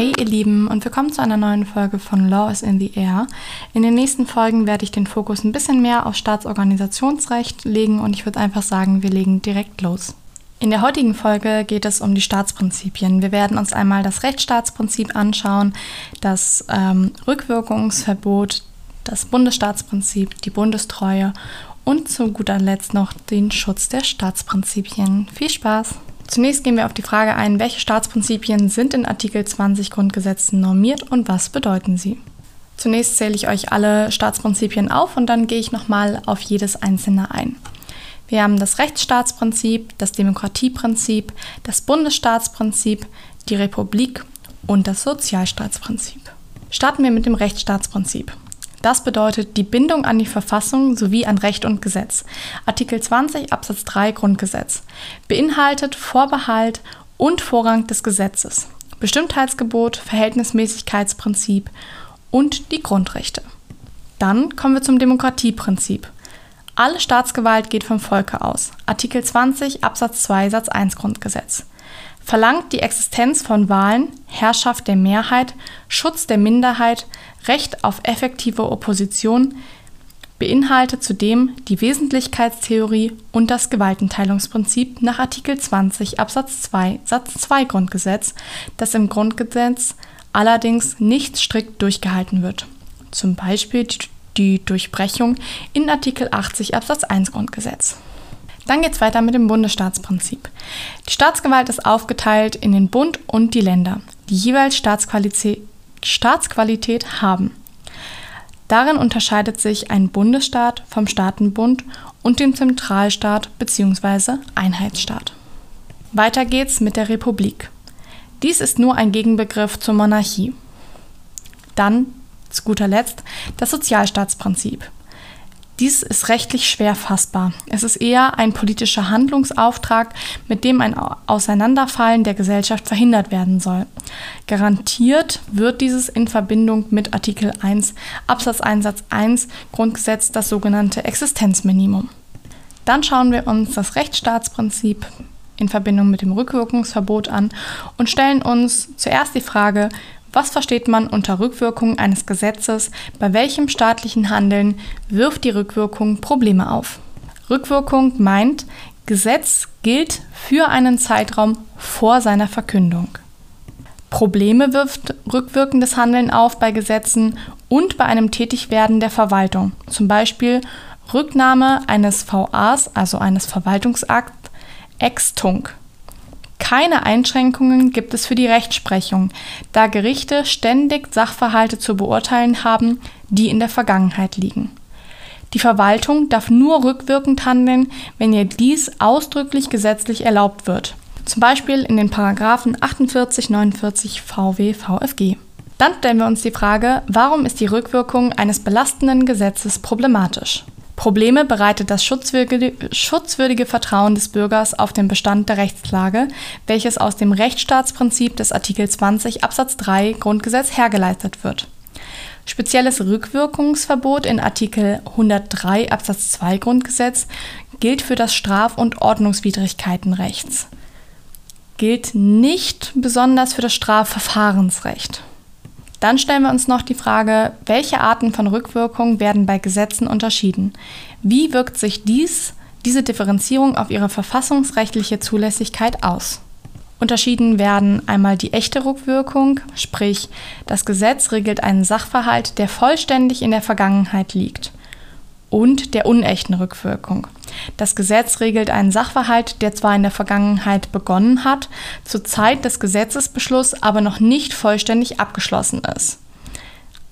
Hey ihr Lieben und willkommen zu einer neuen Folge von Law is in the Air. In den nächsten Folgen werde ich den Fokus ein bisschen mehr auf Staatsorganisationsrecht legen und ich würde einfach sagen, wir legen direkt los. In der heutigen Folge geht es um die Staatsprinzipien. Wir werden uns einmal das Rechtsstaatsprinzip anschauen, das ähm, Rückwirkungsverbot, das Bundesstaatsprinzip, die Bundestreue und zu guter Letzt noch den Schutz der Staatsprinzipien. Viel Spaß! Zunächst gehen wir auf die Frage ein, welche Staatsprinzipien sind in Artikel 20 Grundgesetzen normiert und was bedeuten sie? Zunächst zähle ich euch alle Staatsprinzipien auf und dann gehe ich nochmal auf jedes einzelne ein. Wir haben das Rechtsstaatsprinzip, das Demokratieprinzip, das Bundesstaatsprinzip, die Republik und das Sozialstaatsprinzip. Starten wir mit dem Rechtsstaatsprinzip. Das bedeutet die Bindung an die Verfassung sowie an Recht und Gesetz. Artikel 20 Absatz 3 Grundgesetz beinhaltet Vorbehalt und Vorrang des Gesetzes, Bestimmtheitsgebot, Verhältnismäßigkeitsprinzip und die Grundrechte. Dann kommen wir zum Demokratieprinzip. Alle Staatsgewalt geht vom Volke aus. Artikel 20 Absatz 2 Satz 1 Grundgesetz verlangt die Existenz von Wahlen, Herrschaft der Mehrheit, Schutz der Minderheit, Recht auf effektive Opposition, beinhaltet zudem die Wesentlichkeitstheorie und das Gewaltenteilungsprinzip nach Artikel 20 Absatz 2 Satz 2 Grundgesetz, das im Grundgesetz allerdings nicht strikt durchgehalten wird. Zum Beispiel die Durchbrechung in Artikel 80 Absatz 1 Grundgesetz. Dann geht es weiter mit dem Bundesstaatsprinzip. Die Staatsgewalt ist aufgeteilt in den Bund und die Länder, die jeweils Staatsqualität, Staatsqualität haben. Darin unterscheidet sich ein Bundesstaat vom Staatenbund und dem Zentralstaat bzw. Einheitsstaat. Weiter geht's mit der Republik. Dies ist nur ein Gegenbegriff zur Monarchie. Dann, zu guter Letzt, das Sozialstaatsprinzip. Dies ist rechtlich schwer fassbar. Es ist eher ein politischer Handlungsauftrag, mit dem ein Auseinanderfallen der Gesellschaft verhindert werden soll. Garantiert wird dieses in Verbindung mit Artikel 1 Absatz 1 Satz 1 Grundgesetz das sogenannte Existenzminimum. Dann schauen wir uns das Rechtsstaatsprinzip in Verbindung mit dem Rückwirkungsverbot an und stellen uns zuerst die Frage, was versteht man unter Rückwirkung eines Gesetzes? Bei welchem staatlichen Handeln wirft die Rückwirkung Probleme auf? Rückwirkung meint, Gesetz gilt für einen Zeitraum vor seiner Verkündung. Probleme wirft rückwirkendes Handeln auf bei Gesetzen und bei einem Tätigwerden der Verwaltung, zum Beispiel Rücknahme eines VAs, also eines Verwaltungsakts, ex tunc. Keine Einschränkungen gibt es für die Rechtsprechung, da Gerichte ständig Sachverhalte zu beurteilen haben, die in der Vergangenheit liegen. Die Verwaltung darf nur rückwirkend handeln, wenn ihr dies ausdrücklich gesetzlich erlaubt wird, zum Beispiel in den Paragraphen 48, 49 VW VFG. Dann stellen wir uns die Frage, warum ist die Rückwirkung eines belastenden Gesetzes problematisch? Probleme bereitet das schutzwürdige, Vertrauen des Bürgers auf den Bestand der Rechtslage, welches aus dem Rechtsstaatsprinzip des Artikel 20 Absatz 3 Grundgesetz hergeleitet wird. Spezielles Rückwirkungsverbot in Artikel 103 Absatz 2 Grundgesetz gilt für das Straf- und Ordnungswidrigkeitenrechts. Gilt nicht besonders für das Strafverfahrensrecht. Dann stellen wir uns noch die Frage, welche Arten von Rückwirkung werden bei Gesetzen unterschieden? Wie wirkt sich dies, diese Differenzierung auf ihre verfassungsrechtliche Zulässigkeit aus? Unterschieden werden einmal die echte Rückwirkung, sprich das Gesetz regelt einen Sachverhalt, der vollständig in der Vergangenheit liegt und der unechten Rückwirkung. Das Gesetz regelt einen Sachverhalt, der zwar in der Vergangenheit begonnen hat, zur Zeit des Gesetzesbeschlusses aber noch nicht vollständig abgeschlossen ist.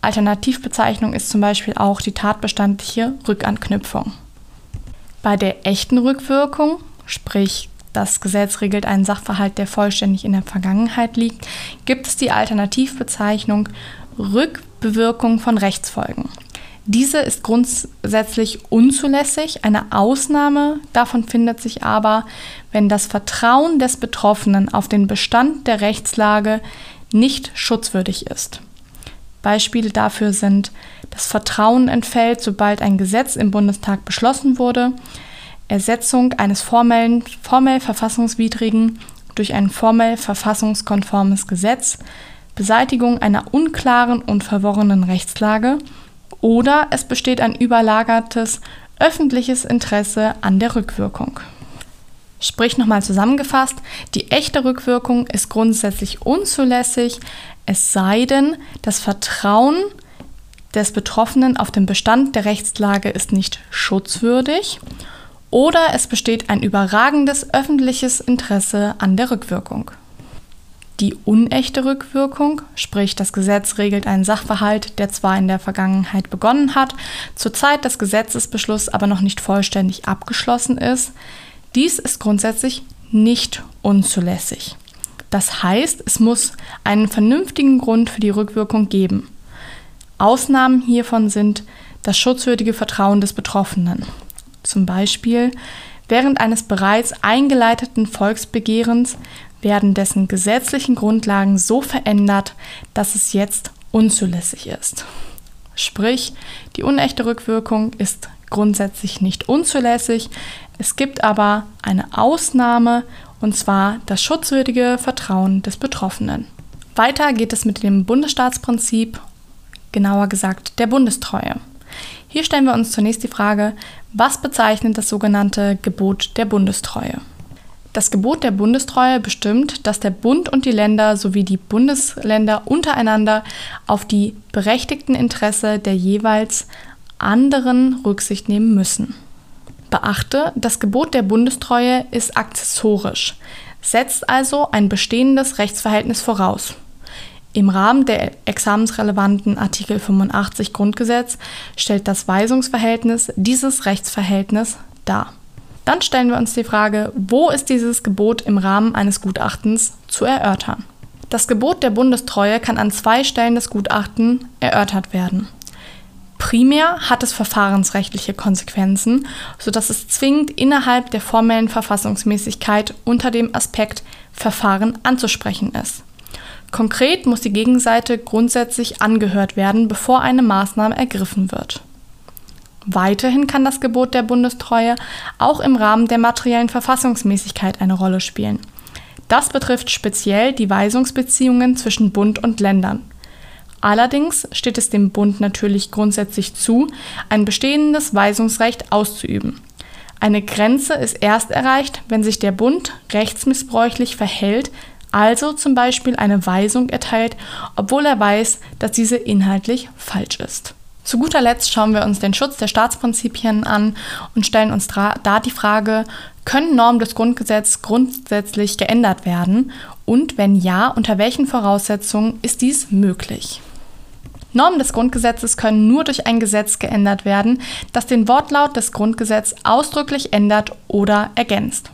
Alternativbezeichnung ist zum Beispiel auch die tatbestandliche Rückanknüpfung. Bei der echten Rückwirkung, sprich das Gesetz regelt einen Sachverhalt, der vollständig in der Vergangenheit liegt, gibt es die Alternativbezeichnung Rückbewirkung von Rechtsfolgen. Diese ist grundsätzlich unzulässig. Eine Ausnahme davon findet sich aber, wenn das Vertrauen des Betroffenen auf den Bestand der Rechtslage nicht schutzwürdig ist. Beispiele dafür sind, das Vertrauen entfällt, sobald ein Gesetz im Bundestag beschlossen wurde, Ersetzung eines formellen, formell verfassungswidrigen durch ein formell verfassungskonformes Gesetz, Beseitigung einer unklaren und verworrenen Rechtslage oder es besteht ein überlagertes öffentliches Interesse an der Rückwirkung. Sprich nochmal zusammengefasst, die echte Rückwirkung ist grundsätzlich unzulässig, es sei denn, das Vertrauen des Betroffenen auf den Bestand der Rechtslage ist nicht schutzwürdig oder es besteht ein überragendes öffentliches Interesse an der Rückwirkung. Die unechte Rückwirkung, sprich das Gesetz regelt einen Sachverhalt, der zwar in der Vergangenheit begonnen hat, zur Zeit des Gesetzesbeschlusses aber noch nicht vollständig abgeschlossen ist, dies ist grundsätzlich nicht unzulässig. Das heißt, es muss einen vernünftigen Grund für die Rückwirkung geben. Ausnahmen hiervon sind das schutzwürdige Vertrauen des Betroffenen. Zum Beispiel während eines bereits eingeleiteten Volksbegehrens werden dessen gesetzlichen Grundlagen so verändert, dass es jetzt unzulässig ist. Sprich, die unechte Rückwirkung ist grundsätzlich nicht unzulässig, es gibt aber eine Ausnahme und zwar das schutzwürdige Vertrauen des Betroffenen. Weiter geht es mit dem Bundesstaatsprinzip, genauer gesagt der Bundestreue. Hier stellen wir uns zunächst die Frage, was bezeichnet das sogenannte Gebot der Bundestreue? Das Gebot der Bundestreue bestimmt, dass der Bund und die Länder sowie die Bundesländer untereinander auf die berechtigten Interesse der jeweils anderen Rücksicht nehmen müssen. Beachte, das Gebot der Bundestreue ist akzessorisch, setzt also ein bestehendes Rechtsverhältnis voraus. Im Rahmen der examensrelevanten Artikel 85 Grundgesetz stellt das Weisungsverhältnis dieses Rechtsverhältnis dar. Dann stellen wir uns die Frage, wo ist dieses Gebot im Rahmen eines Gutachtens zu erörtern? Das Gebot der Bundestreue kann an zwei Stellen des Gutachtens erörtert werden. Primär hat es verfahrensrechtliche Konsequenzen, sodass es zwingend innerhalb der formellen Verfassungsmäßigkeit unter dem Aspekt Verfahren anzusprechen ist. Konkret muss die Gegenseite grundsätzlich angehört werden, bevor eine Maßnahme ergriffen wird. Weiterhin kann das Gebot der Bundestreue auch im Rahmen der materiellen Verfassungsmäßigkeit eine Rolle spielen. Das betrifft speziell die Weisungsbeziehungen zwischen Bund und Ländern. Allerdings steht es dem Bund natürlich grundsätzlich zu, ein bestehendes Weisungsrecht auszuüben. Eine Grenze ist erst erreicht, wenn sich der Bund rechtsmissbräuchlich verhält, also zum Beispiel eine Weisung erteilt, obwohl er weiß, dass diese inhaltlich falsch ist. Zu guter Letzt schauen wir uns den Schutz der Staatsprinzipien an und stellen uns da die Frage, können Normen des Grundgesetzes grundsätzlich geändert werden und wenn ja, unter welchen Voraussetzungen ist dies möglich? Normen des Grundgesetzes können nur durch ein Gesetz geändert werden, das den Wortlaut des Grundgesetzes ausdrücklich ändert oder ergänzt.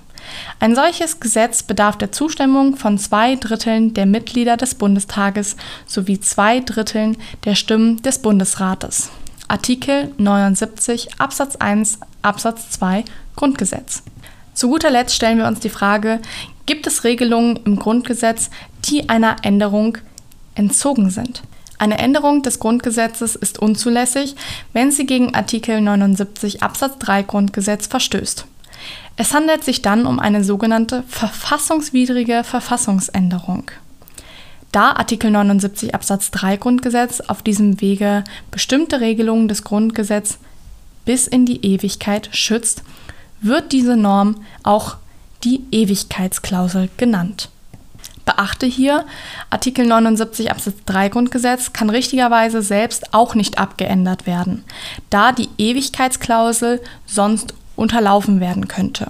Ein solches Gesetz bedarf der Zustimmung von zwei Dritteln der Mitglieder des Bundestages sowie zwei Dritteln der Stimmen des Bundesrates. Artikel 79 Absatz 1 Absatz 2 Grundgesetz. Zu guter Letzt stellen wir uns die Frage, gibt es Regelungen im Grundgesetz, die einer Änderung entzogen sind? Eine Änderung des Grundgesetzes ist unzulässig, wenn sie gegen Artikel 79 Absatz 3 Grundgesetz verstößt. Es handelt sich dann um eine sogenannte verfassungswidrige Verfassungsänderung. Da Artikel 79 Absatz 3 Grundgesetz auf diesem Wege bestimmte Regelungen des Grundgesetzes bis in die Ewigkeit schützt, wird diese Norm auch die Ewigkeitsklausel genannt. Beachte hier, Artikel 79 Absatz 3 Grundgesetz kann richtigerweise selbst auch nicht abgeändert werden, da die Ewigkeitsklausel sonst unterlaufen werden könnte.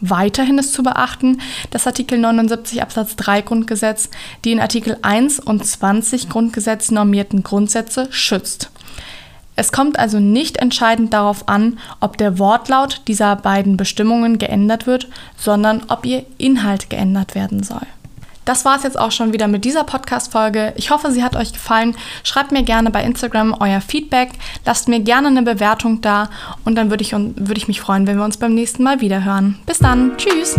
Weiterhin ist zu beachten, dass Artikel 79 Absatz 3 Grundgesetz die in Artikel 1 und 20 Grundgesetz normierten Grundsätze schützt. Es kommt also nicht entscheidend darauf an, ob der Wortlaut dieser beiden Bestimmungen geändert wird, sondern ob ihr Inhalt geändert werden soll. Das war es jetzt auch schon wieder mit dieser Podcast-Folge. Ich hoffe, sie hat euch gefallen. Schreibt mir gerne bei Instagram euer Feedback. Lasst mir gerne eine Bewertung da und dann würde ich, würd ich mich freuen, wenn wir uns beim nächsten Mal wieder hören. Bis dann. Tschüss.